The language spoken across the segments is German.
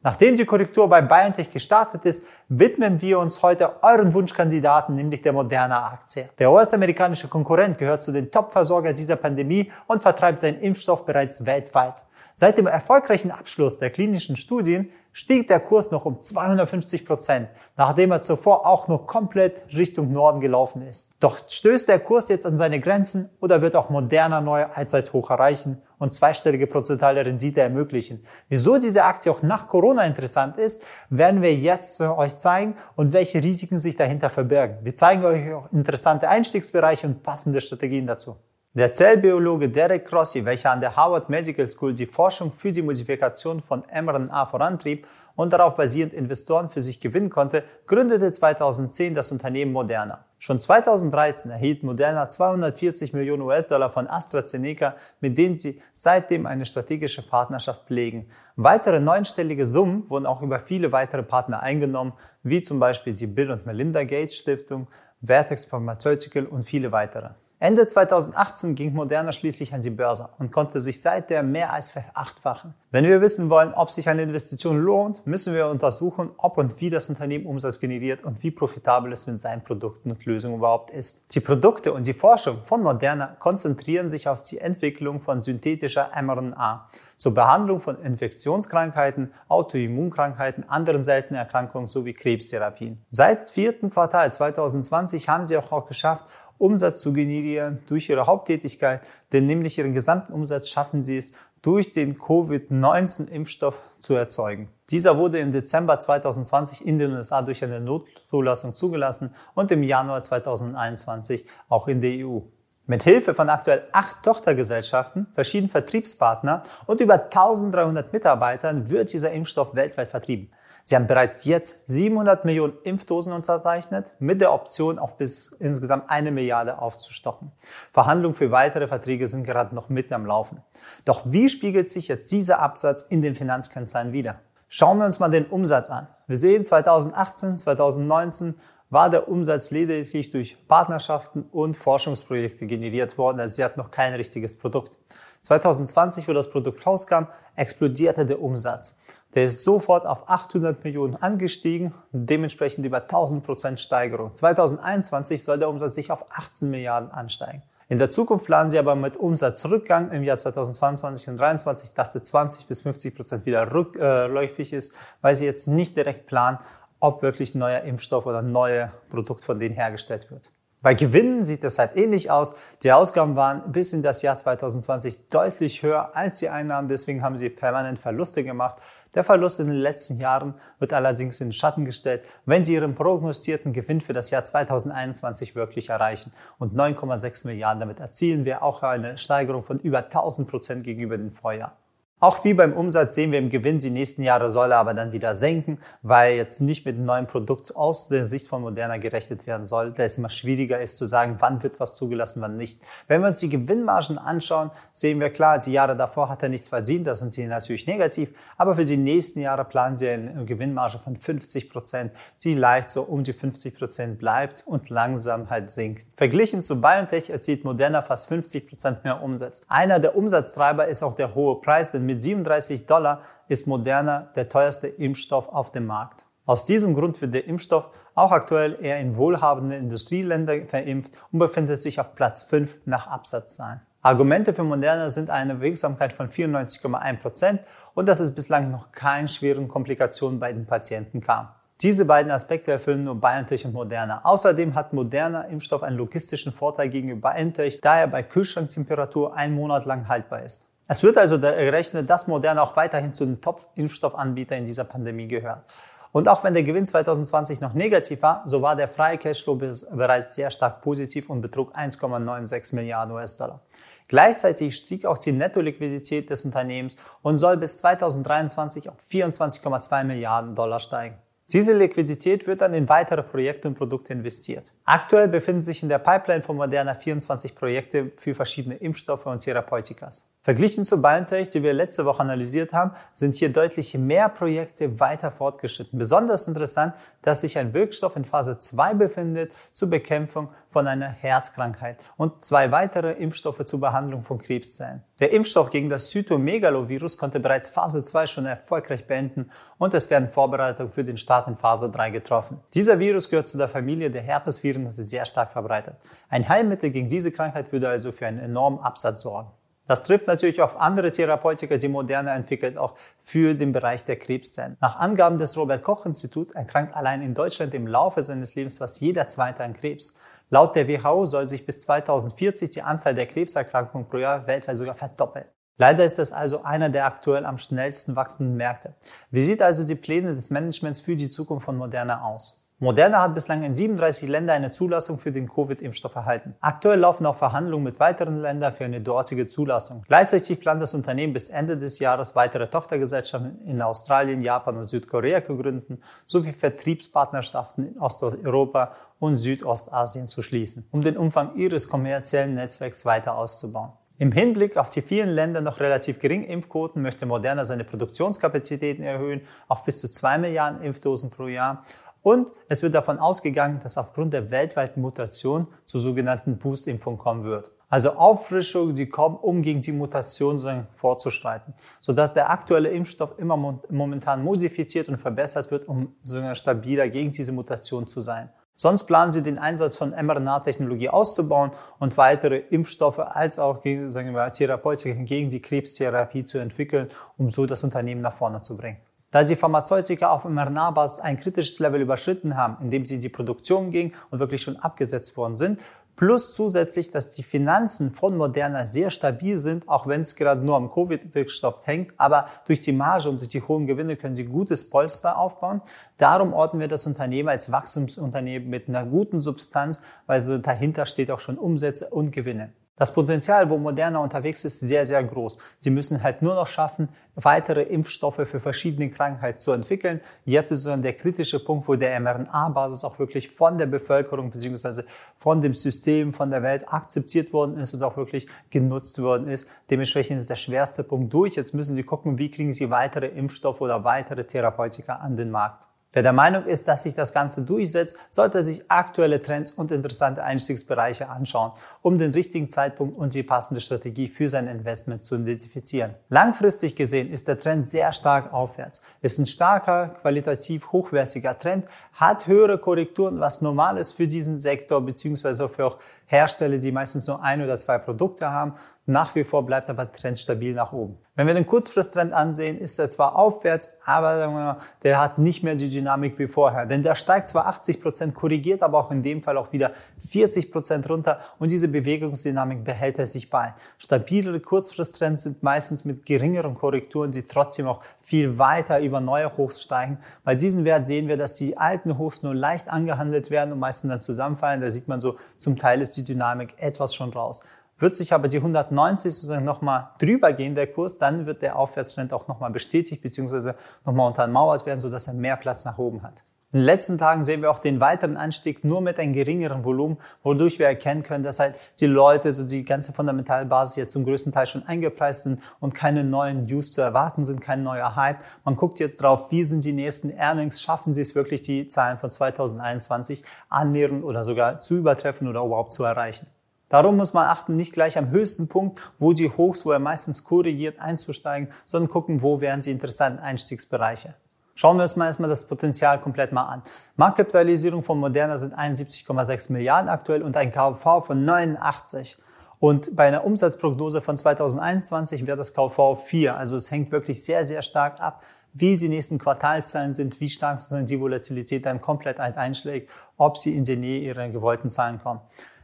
Nachdem die Korrektur bei BioNTech gestartet ist, widmen wir uns heute euren Wunschkandidaten, nämlich der Moderna-Aktie. Der US-amerikanische Konkurrent gehört zu den Top-Versorger dieser Pandemie und vertreibt seinen Impfstoff bereits weltweit. Seit dem erfolgreichen Abschluss der klinischen Studien stieg der Kurs noch um 250 Prozent, nachdem er zuvor auch nur komplett Richtung Norden gelaufen ist. Doch stößt der Kurs jetzt an seine Grenzen oder wird auch moderner neue Allzeithoch erreichen und zweistellige prozentuale Rendite ermöglichen? Wieso diese Aktie auch nach Corona interessant ist, werden wir jetzt euch zeigen und welche Risiken sich dahinter verbergen. Wir zeigen euch auch interessante Einstiegsbereiche und passende Strategien dazu. Der Zellbiologe Derek Crossi, welcher an der Harvard Medical School die Forschung für die Modifikation von mRNA vorantrieb und darauf basierend Investoren für sich gewinnen konnte, gründete 2010 das Unternehmen Moderna. Schon 2013 erhielt Moderna 240 Millionen US-Dollar von AstraZeneca, mit denen sie seitdem eine strategische Partnerschaft pflegen. Weitere neunstellige Summen wurden auch über viele weitere Partner eingenommen, wie zum Beispiel die Bill und Melinda Gates Stiftung, Vertex Pharmaceutical und viele weitere. Ende 2018 ging Moderna schließlich an die Börse und konnte sich seitdem mehr als verachtfachen. Wenn wir wissen wollen, ob sich eine Investition lohnt, müssen wir untersuchen, ob und wie das Unternehmen Umsatz generiert und wie profitabel es mit seinen Produkten und Lösungen überhaupt ist. Die Produkte und die Forschung von Moderna konzentrieren sich auf die Entwicklung von synthetischer mRNA zur Behandlung von Infektionskrankheiten, Autoimmunkrankheiten, anderen seltenen Erkrankungen sowie Krebstherapien. Seit vierten Quartal 2020 haben sie auch geschafft, Umsatz zu generieren durch ihre Haupttätigkeit, denn nämlich ihren gesamten Umsatz schaffen sie es, durch den Covid-19-Impfstoff zu erzeugen. Dieser wurde im Dezember 2020 in den USA durch eine Notzulassung zugelassen und im Januar 2021 auch in der EU. Mit Hilfe von aktuell acht Tochtergesellschaften, verschiedenen Vertriebspartner und über 1300 Mitarbeitern wird dieser Impfstoff weltweit vertrieben. Sie haben bereits jetzt 700 Millionen Impfdosen unterzeichnet, mit der Option auf bis insgesamt eine Milliarde aufzustocken. Verhandlungen für weitere Verträge sind gerade noch mitten am Laufen. Doch wie spiegelt sich jetzt dieser Absatz in den Finanzkennzahlen wieder? Schauen wir uns mal den Umsatz an. Wir sehen 2018, 2019 war der Umsatz lediglich durch Partnerschaften und Forschungsprojekte generiert worden. Also sie hat noch kein richtiges Produkt. 2020, wo das Produkt rauskam, explodierte der Umsatz. Der ist sofort auf 800 Millionen angestiegen, dementsprechend über 1000 Prozent Steigerung. 2021 soll der Umsatz sich auf 18 Milliarden ansteigen. In der Zukunft planen sie aber mit Umsatzrückgang im Jahr 2022 und 2023, dass der 20 bis 50 Prozent wieder rückläufig ist, weil sie jetzt nicht direkt planen, ob wirklich neuer Impfstoff oder ein neues Produkt von denen hergestellt wird. Bei Gewinnen sieht das halt ähnlich aus. Die Ausgaben waren bis in das Jahr 2020 deutlich höher als die Einnahmen. Deswegen haben sie permanent Verluste gemacht. Der Verlust in den letzten Jahren wird allerdings in den Schatten gestellt, wenn sie ihren prognostierten Gewinn für das Jahr 2021 wirklich erreichen. Und 9,6 Milliarden damit erzielen wir auch eine Steigerung von über 1000 Prozent gegenüber dem Vorjahr. Auch wie beim Umsatz sehen wir im Gewinn, die nächsten Jahre soll er aber dann wieder senken, weil jetzt nicht mit einem neuen Produkt aus der Sicht von Moderna gerechnet werden soll, da es immer schwieriger ist zu sagen, wann wird was zugelassen, wann nicht. Wenn wir uns die Gewinnmargen anschauen, sehen wir klar, die Jahre davor hat er nichts verdient, das sind sie natürlich negativ, aber für die nächsten Jahre planen sie eine Gewinnmarge von 50 Prozent, die leicht so um die 50 Prozent bleibt und langsam halt sinkt. Verglichen zu BioNTech erzielt Moderna fast 50 Prozent mehr Umsatz. Einer der Umsatztreiber ist auch der hohe Preis, denn mit 37 Dollar ist Moderna der teuerste Impfstoff auf dem Markt. Aus diesem Grund wird der Impfstoff auch aktuell eher in wohlhabende Industrieländer verimpft und befindet sich auf Platz 5 nach Absatzzahlen. Argumente für Moderna sind eine Wirksamkeit von 94,1% und dass es bislang noch keine schweren Komplikationen bei den Patienten kam. Diese beiden Aspekte erfüllen nur BioNTech und Moderna. Außerdem hat Moderna Impfstoff einen logistischen Vorteil gegenüber BioNTech, da er bei Kühlschranktemperatur einen Monat lang haltbar ist. Es wird also gerechnet, dass Moderna auch weiterhin zu den Top-Impfstoffanbietern in dieser Pandemie gehört. Und auch wenn der Gewinn 2020 noch negativ war, so war der freie Cashflow bereits sehr stark positiv und betrug 1,96 Milliarden US-Dollar. Gleichzeitig stieg auch die Netto-Liquidität des Unternehmens und soll bis 2023 auf 24,2 Milliarden Dollar steigen. Diese Liquidität wird dann in weitere Projekte und Produkte investiert. Aktuell befinden sich in der Pipeline von Moderna 24 Projekte für verschiedene Impfstoffe und Therapeutikas. Verglichen zu BioNTech, die wir letzte Woche analysiert haben, sind hier deutlich mehr Projekte weiter fortgeschritten. Besonders interessant, dass sich ein Wirkstoff in Phase 2 befindet zur Bekämpfung von einer Herzkrankheit und zwei weitere Impfstoffe zur Behandlung von Krebszellen. Der Impfstoff gegen das Cytomegalovirus konnte bereits Phase 2 schon erfolgreich beenden und es werden Vorbereitungen für den Start in Phase 3 getroffen. Dieser Virus gehört zu der Familie der Herpesviren und ist sehr stark verbreitet. Ein Heilmittel gegen diese Krankheit würde also für einen enormen Absatz sorgen. Das trifft natürlich auf andere Therapeutika, die Moderne entwickelt, auch für den Bereich der Krebszellen. Nach Angaben des Robert Koch Institut erkrankt allein in Deutschland im Laufe seines Lebens fast jeder Zweite an Krebs. Laut der WHO soll sich bis 2040 die Anzahl der Krebserkrankungen pro Jahr weltweit sogar verdoppeln. Leider ist das also einer der aktuell am schnellsten wachsenden Märkte. Wie sieht also die Pläne des Managements für die Zukunft von Moderna aus? Moderna hat bislang in 37 Ländern eine Zulassung für den Covid-Impfstoff erhalten. Aktuell laufen auch Verhandlungen mit weiteren Ländern für eine dortige Zulassung. Gleichzeitig plant das Unternehmen bis Ende des Jahres weitere Tochtergesellschaften in Australien, Japan und Südkorea zu gründen, sowie Vertriebspartnerschaften in Osteuropa und Südostasien zu schließen, um den Umfang ihres kommerziellen Netzwerks weiter auszubauen. Im Hinblick auf die vielen Länder noch relativ geringen Impfquoten möchte Moderna seine Produktionskapazitäten erhöhen auf bis zu zwei Milliarden Impfdosen pro Jahr und es wird davon ausgegangen, dass aufgrund der weltweiten Mutation zur sogenannten Boost-Impfung kommen wird. Also Auffrischungen, die kommen, um gegen die Mutation vorzuschreiten, sodass der aktuelle Impfstoff immer momentan modifiziert und verbessert wird, um sogar stabiler gegen diese Mutation zu sein. Sonst planen sie den Einsatz von mRNA-Technologie auszubauen und weitere Impfstoffe als auch gegen, sagen wir, Therapeutika gegen die Krebstherapie zu entwickeln, um so das Unternehmen nach vorne zu bringen. Da die Pharmazeutika auf mRNA-Basis ein kritisches Level überschritten haben, indem sie in die Produktion gingen und wirklich schon abgesetzt worden sind, plus zusätzlich, dass die Finanzen von Moderna sehr stabil sind, auch wenn es gerade nur am Covid-Wirkstoff hängt, aber durch die Marge und durch die hohen Gewinne können sie gutes Polster aufbauen. Darum orten wir das Unternehmen als Wachstumsunternehmen mit einer guten Substanz, weil so dahinter steht auch schon Umsätze und Gewinne. Das Potenzial, wo Moderna unterwegs ist, sehr, sehr groß. Sie müssen halt nur noch schaffen, weitere Impfstoffe für verschiedene Krankheiten zu entwickeln. Jetzt ist so der kritische Punkt, wo der mRNA-Basis auch wirklich von der Bevölkerung bzw. von dem System, von der Welt akzeptiert worden ist und auch wirklich genutzt worden ist. Dementsprechend ist der schwerste Punkt durch. Jetzt müssen Sie gucken, wie kriegen Sie weitere Impfstoffe oder weitere Therapeutika an den Markt. Wer der Meinung ist, dass sich das Ganze durchsetzt, sollte sich aktuelle Trends und interessante Einstiegsbereiche anschauen, um den richtigen Zeitpunkt und die passende Strategie für sein Investment zu identifizieren. Langfristig gesehen ist der Trend sehr stark aufwärts. Ist ein starker, qualitativ hochwertiger Trend, hat höhere Korrekturen, was normal ist für diesen Sektor, beziehungsweise für auch Hersteller, die meistens nur ein oder zwei Produkte haben. Nach wie vor bleibt aber der Trend stabil nach oben. Wenn wir den Kurzfristtrend ansehen, ist er zwar aufwärts, aber der hat nicht mehr die Dynamik wie vorher. Denn der steigt zwar 80 Prozent, korrigiert aber auch in dem Fall auch wieder 40 Prozent runter und diese Bewegungsdynamik behält er sich bei. Stabilere Kurzfristtrends sind meistens mit geringeren Korrekturen, die trotzdem auch viel weiter über neue Hochs steigen. Bei diesem Wert sehen wir, dass die alten Hochs nur leicht angehandelt werden und meistens dann zusammenfallen. Da sieht man so, zum Teil ist die Dynamik etwas schon raus. Wird sich aber die 190 sozusagen nochmal drüber gehen, der Kurs, dann wird der Aufwärtstrend auch nochmal bestätigt bzw. nochmal untermauert werden, sodass er mehr Platz nach oben hat. In den letzten Tagen sehen wir auch den weiteren Anstieg nur mit einem geringeren Volumen, wodurch wir erkennen können, dass halt die Leute, so die ganze Fundamentalbasis jetzt zum größten Teil schon eingepreist sind und keine neuen News zu erwarten sind, kein neuer Hype. Man guckt jetzt drauf, wie sind die nächsten Earnings, schaffen sie es wirklich, die Zahlen von 2021 annähern oder sogar zu übertreffen oder überhaupt zu erreichen. Darum muss man achten, nicht gleich am höchsten Punkt, wo die Hochs, wo er meistens korrigiert, einzusteigen, sondern gucken, wo wären sie interessanten Einstiegsbereiche. Schauen wir uns mal erstmal das Potenzial komplett mal an. Marktkapitalisierung von Moderna sind 71,6 Milliarden aktuell und ein KV von 89. Und bei einer Umsatzprognose von 2021 wäre das KV 4. Also es hängt wirklich sehr, sehr stark ab, wie die nächsten Quartalszahlen sind, wie stark sozusagen die Volatilität dann komplett einschlägt, ob sie in die Nähe ihrer gewollten Zahlen kommen.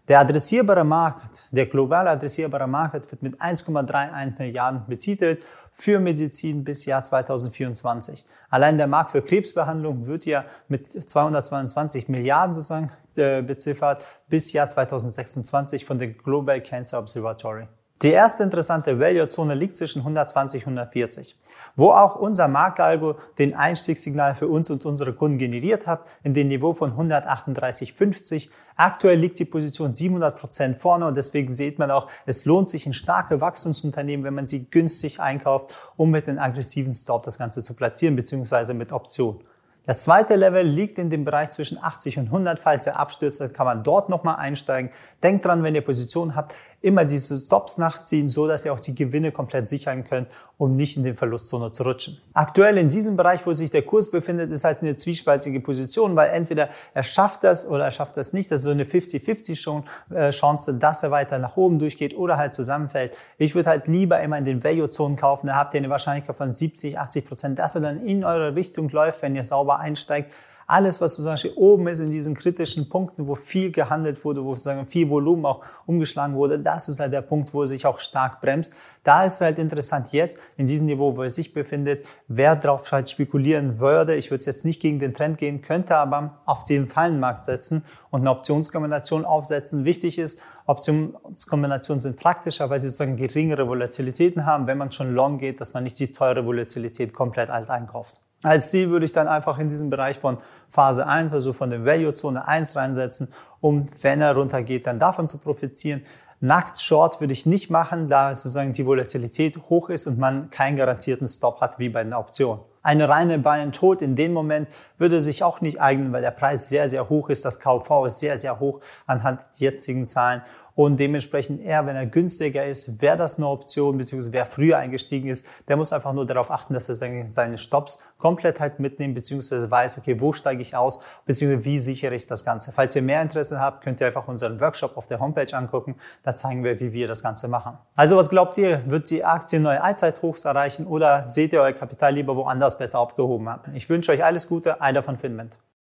Der adressierbare Markt, der global adressierbare Markt wird mit 1,31 Milliarden betitelt für Medizin bis Jahr 2024. Allein der Markt für Krebsbehandlung wird ja mit 222 Milliarden sozusagen äh, beziffert bis Jahr 2026 von der Global Cancer Observatory. Die erste interessante Value-Zone liegt zwischen 120 und 140, wo auch unser Marktalgo den Einstiegssignal für uns und unsere Kunden generiert hat, in dem Niveau von 138,50. Aktuell liegt die Position 700 Prozent vorne und deswegen sieht man auch, es lohnt sich in starke Wachstumsunternehmen, wenn man sie günstig einkauft, um mit einem aggressiven Stop das Ganze zu platzieren, beziehungsweise mit Option. Das zweite Level liegt in dem Bereich zwischen 80 und 100. Falls er abstürzt, kann man dort nochmal einsteigen. Denkt dran, wenn ihr Position habt, immer diese Stops nachziehen, so dass ihr auch die Gewinne komplett sichern könnt, um nicht in den Verlustzone zu rutschen. Aktuell in diesem Bereich, wo sich der Kurs befindet, ist halt eine zwiespaltige Position, weil entweder er schafft das oder er schafft das nicht. Das ist so eine 50-50 äh, Chance, dass er weiter nach oben durchgeht oder halt zusammenfällt. Ich würde halt lieber immer in den Value-Zonen kaufen. Da habt ihr eine Wahrscheinlichkeit von 70, 80 Prozent, dass er dann in eure Richtung läuft, wenn ihr sauber einsteigt. Alles, was Beispiel oben ist in diesen kritischen Punkten, wo viel gehandelt wurde, wo sozusagen viel Volumen auch umgeschlagen wurde, das ist halt der Punkt, wo sich auch stark bremst. Da ist halt interessant jetzt, in diesem Niveau, wo er sich befindet, wer drauf halt spekulieren würde. Ich würde jetzt nicht gegen den Trend gehen, könnte aber auf den Fallenmarkt setzen und eine Optionskombination aufsetzen. Wichtig ist, Optionskombinationen sind praktischer, weil sie sozusagen geringere Volatilitäten haben, wenn man schon long geht, dass man nicht die teure Volatilität komplett alt einkauft. Als Ziel würde ich dann einfach in diesem Bereich von Phase 1, also von der Value-Zone 1 reinsetzen, um, wenn er runtergeht, dann davon zu profitieren. Nackt Short würde ich nicht machen, da sozusagen die Volatilität hoch ist und man keinen garantierten Stop hat wie bei einer Option. Eine reine Buy and Hold in dem Moment würde sich auch nicht eignen, weil der Preis sehr, sehr hoch ist. Das KV ist sehr, sehr hoch anhand der jetzigen Zahlen und dementsprechend eher, wenn er günstiger ist, wäre das eine Option, beziehungsweise wer früher eingestiegen ist, der muss einfach nur darauf achten, dass er seine Stops komplett halt mitnimmt, beziehungsweise weiß, okay, wo steige ich aus, beziehungsweise wie sichere ich das Ganze. Falls ihr mehr Interesse habt, könnt ihr einfach unseren Workshop auf der Homepage angucken. Da zeigen wir, wie wir das Ganze machen. Also was glaubt ihr? Wird die Aktie neue Allzeithochs erreichen oder seht ihr euer Kapital lieber woanders besser aufgehoben haben? Ich wünsche euch alles Gute. Einer von Finment.